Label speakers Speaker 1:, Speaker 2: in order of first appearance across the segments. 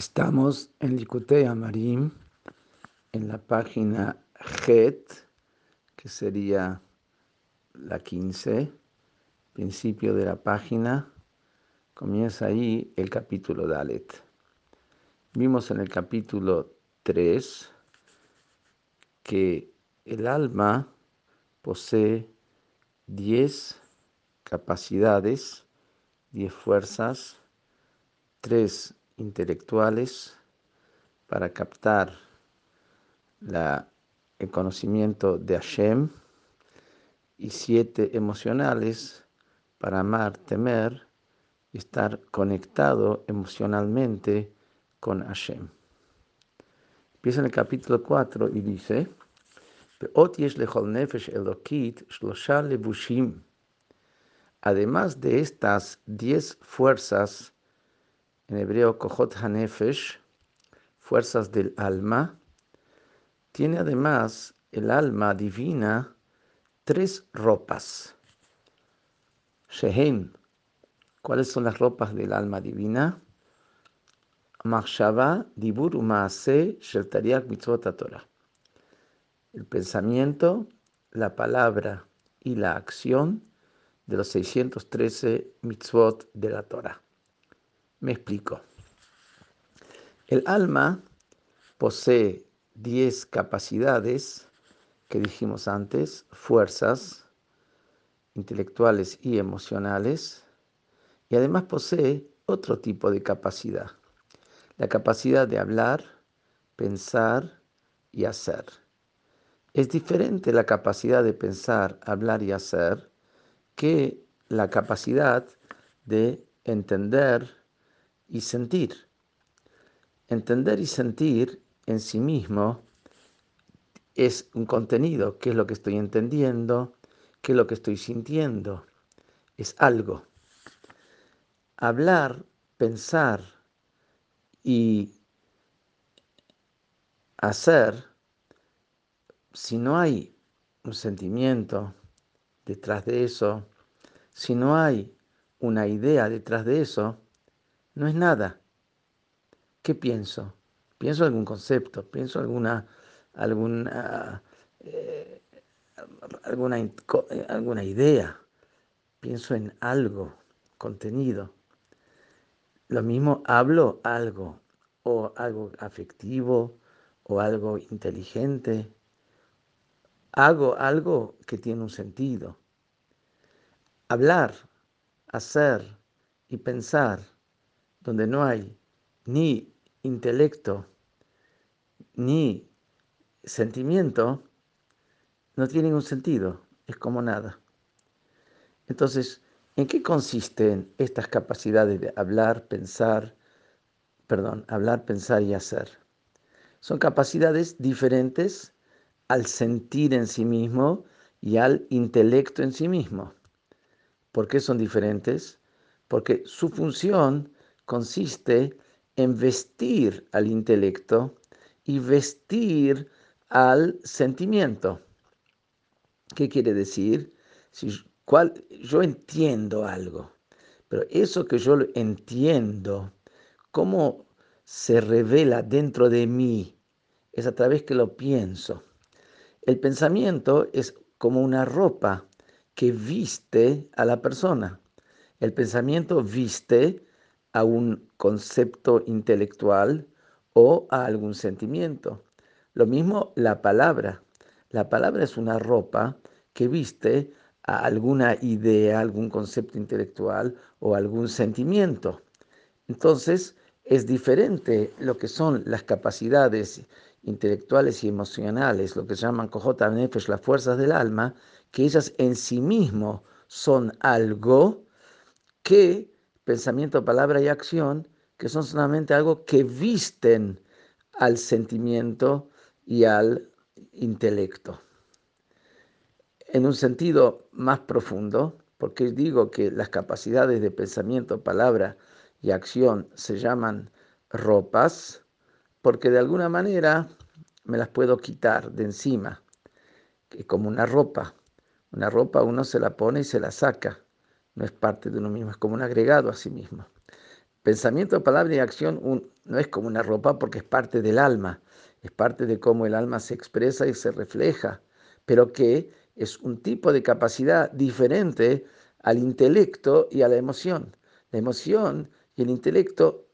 Speaker 1: Estamos en Likutei Amarim, en la página Het, que sería la 15, principio de la página, comienza ahí el capítulo Dalet. Vimos en el capítulo 3 que el alma posee 10 capacidades, 10 fuerzas, 3 intelectuales para captar el conocimiento de Hashem y siete emocionales para amar, temer y estar conectado emocionalmente con Hashem. Empieza en el capítulo 4 y dice, Además de estas diez fuerzas en hebreo Kohot Hanefesh, fuerzas del alma, tiene además el alma divina tres ropas. Shehen, ¿cuáles son las ropas del alma divina? Machshava, Dibur, Umaase, Sheltariak, Mitzvot, Torah. El pensamiento, la palabra y la acción de los 613 mitzvot de la Torah. Me explico. El alma posee 10 capacidades que dijimos antes, fuerzas intelectuales y emocionales, y además posee otro tipo de capacidad, la capacidad de hablar, pensar y hacer. Es diferente la capacidad de pensar, hablar y hacer que la capacidad de entender, y sentir. Entender y sentir en sí mismo es un contenido, qué es lo que estoy entendiendo, qué es lo que estoy sintiendo, es algo. Hablar, pensar y hacer, si no hay un sentimiento detrás de eso, si no hay una idea detrás de eso, no es nada. ¿Qué pienso? Pienso algún concepto, pienso alguna, alguna, eh, alguna, eh, alguna idea, pienso en algo, contenido. Lo mismo hablo algo, o algo afectivo, o algo inteligente. Hago algo que tiene un sentido. Hablar, hacer y pensar donde no hay ni intelecto ni sentimiento, no tiene ningún sentido, es como nada. Entonces, ¿en qué consisten estas capacidades de hablar, pensar, perdón, hablar, pensar y hacer? Son capacidades diferentes al sentir en sí mismo y al intelecto en sí mismo. ¿Por qué son diferentes? Porque su función consiste en vestir al intelecto y vestir al sentimiento. ¿Qué quiere decir? Si, yo entiendo algo, pero eso que yo entiendo, ¿cómo se revela dentro de mí? Es a través que lo pienso. El pensamiento es como una ropa que viste a la persona. El pensamiento viste a un concepto intelectual o a algún sentimiento. Lo mismo la palabra. La palabra es una ropa que viste a alguna idea, algún concepto intelectual o algún sentimiento. Entonces, es diferente lo que son las capacidades intelectuales y emocionales, lo que se llaman Kohota Nefesh, las fuerzas del alma, que ellas en sí mismo son algo que pensamiento, palabra y acción, que son solamente algo que visten al sentimiento y al intelecto. En un sentido más profundo, porque digo que las capacidades de pensamiento, palabra y acción se llaman ropas, porque de alguna manera me las puedo quitar de encima, que como una ropa. Una ropa uno se la pone y se la saca no es parte de uno mismo, es como un agregado a sí mismo. Pensamiento, palabra y acción no es como una ropa porque es parte del alma, es parte de cómo el alma se expresa y se refleja, pero que es un tipo de capacidad diferente al intelecto y a la emoción. La emoción y el intelecto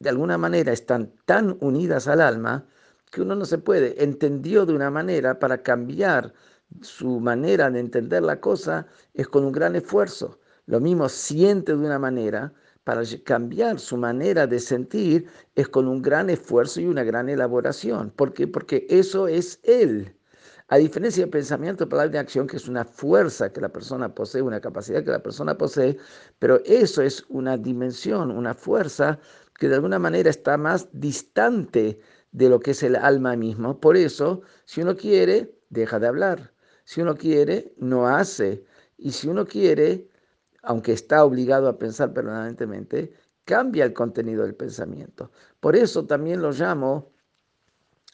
Speaker 1: de alguna manera están tan unidas al alma que uno no se puede, entendió de una manera para cambiar su manera de entender la cosa es con un gran esfuerzo. Lo mismo siente de una manera, para cambiar su manera de sentir es con un gran esfuerzo y una gran elaboración. ¿Por qué? Porque eso es él. A diferencia del pensamiento, palabra y acción, que es una fuerza que la persona posee, una capacidad que la persona posee, pero eso es una dimensión, una fuerza que de alguna manera está más distante de lo que es el alma mismo. Por eso, si uno quiere, deja de hablar. Si uno quiere, no hace. Y si uno quiere, aunque está obligado a pensar permanentemente, cambia el contenido del pensamiento. Por eso también lo llamo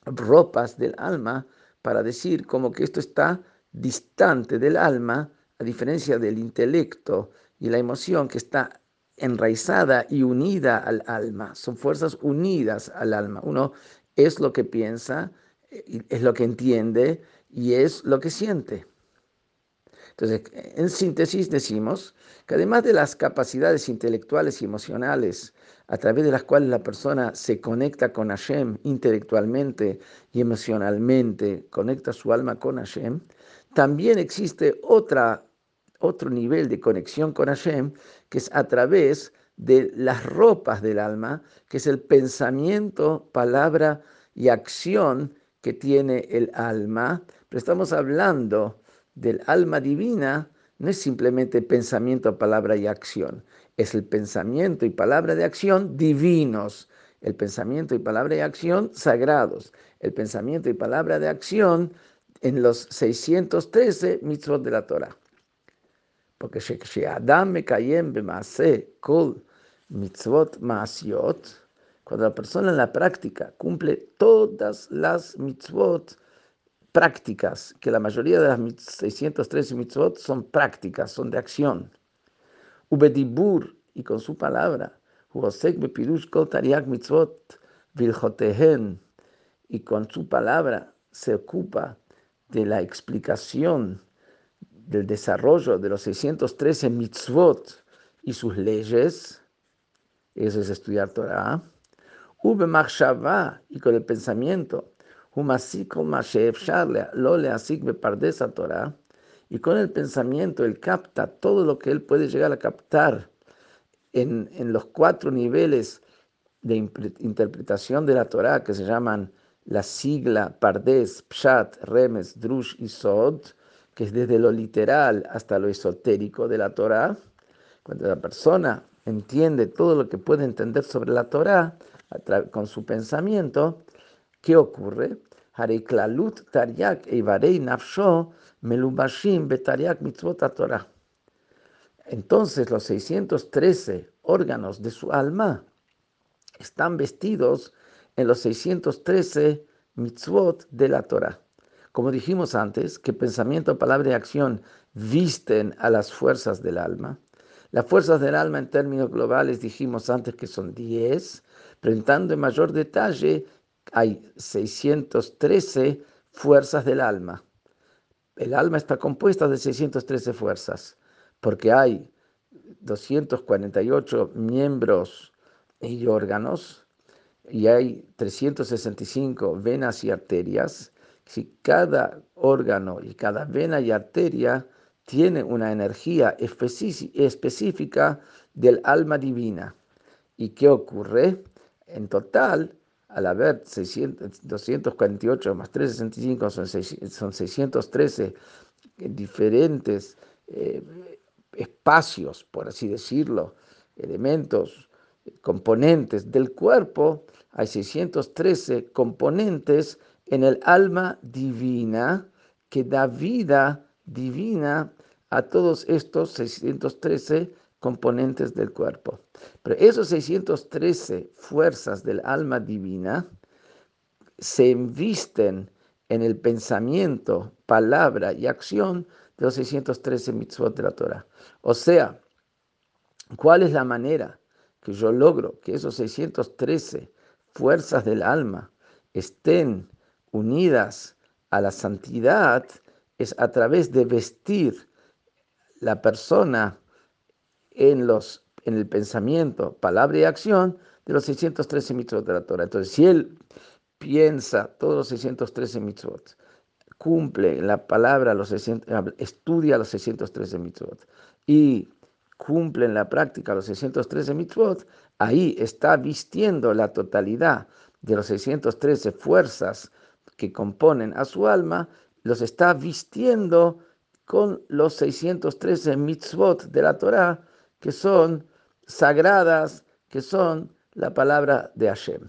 Speaker 1: ropas del alma, para decir como que esto está distante del alma, a diferencia del intelecto y la emoción que está enraizada y unida al alma. Son fuerzas unidas al alma. Uno es lo que piensa, es lo que entiende y es lo que siente. Entonces, en síntesis decimos que además de las capacidades intelectuales y emocionales a través de las cuales la persona se conecta con Hashem intelectualmente y emocionalmente, conecta su alma con Hashem, también existe otro nivel de conexión con Hashem que es a través de las ropas del alma, que es el pensamiento, palabra y acción que tiene el alma. Pero estamos hablando del alma divina no es simplemente pensamiento, palabra y acción, es el pensamiento y palabra de acción divinos, el pensamiento y palabra de acción sagrados, el pensamiento y palabra de acción en los 613 mitzvot de la Torah. Porque Adam Mekayem Bemase Kol Mitzvot Maasiot, cuando la persona en la práctica cumple todas las mitzvot prácticas, que la mayoría de las 613 mitzvot son prácticas, son de acción. Ubedibur, y con su palabra, mitzvot y con su palabra se ocupa de la explicación del desarrollo de los 613 mitzvot y sus leyes, eso es estudiar Torah, y con el pensamiento, y con el pensamiento él capta todo lo que él puede llegar a captar en, en los cuatro niveles de interpretación de la Torah que se llaman la sigla Pardes, Pshat, Remes, Drush y Sod, que es desde lo literal hasta lo esotérico de la Torah. Cuando la persona entiende todo lo que puede entender sobre la Torah con su pensamiento, ¿qué ocurre? Entonces los 613 órganos de su alma están vestidos en los 613 mitzvot de la Torah. Como dijimos antes, que pensamiento, palabra y acción visten a las fuerzas del alma. Las fuerzas del alma en términos globales dijimos antes que son 10, pero entrando en mayor detalle hay 613 fuerzas del alma. El alma está compuesta de 613 fuerzas, porque hay 248 miembros y órganos, y hay 365 venas y arterias. Si cada órgano y cada vena y arteria tiene una energía específica del alma divina. ¿Y qué ocurre? En total, al haber 248 más 365 son, son 613 diferentes eh, espacios, por así decirlo, elementos, componentes del cuerpo, hay 613 componentes en el alma divina que da vida divina a todos estos 613 componentes del cuerpo. Pero esos 613 fuerzas del alma divina se invisten en el pensamiento, palabra y acción de los 613 mitzvot de la Torah. O sea, ¿cuál es la manera que yo logro que esos 613 fuerzas del alma estén unidas a la santidad, es a través de vestir la persona en, los, en el pensamiento, palabra y acción de los 613 mitzvot de la Torah. Entonces, si él piensa todos los 613 mitzvot, cumple la palabra, los estudia los 613 mitzvot y cumple en la práctica los 613 mitzvot, ahí está vistiendo la totalidad de los 613 fuerzas que componen a su alma, los está vistiendo con los 613 mitzvot de la Torah, que son sagradas, que son la palabra de Hashem.